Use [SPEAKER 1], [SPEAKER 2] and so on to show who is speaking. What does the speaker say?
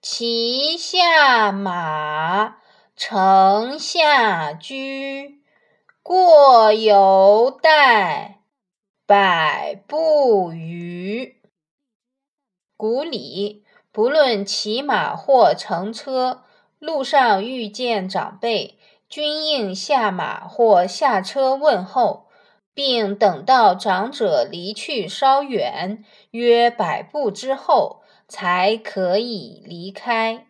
[SPEAKER 1] 骑下马，乘下车，过犹待，百步余。古礼，不论骑马或乘车，路上遇见长辈，均应下马或下车问候，并等到长者离去稍远，约百步之后，才可以离开。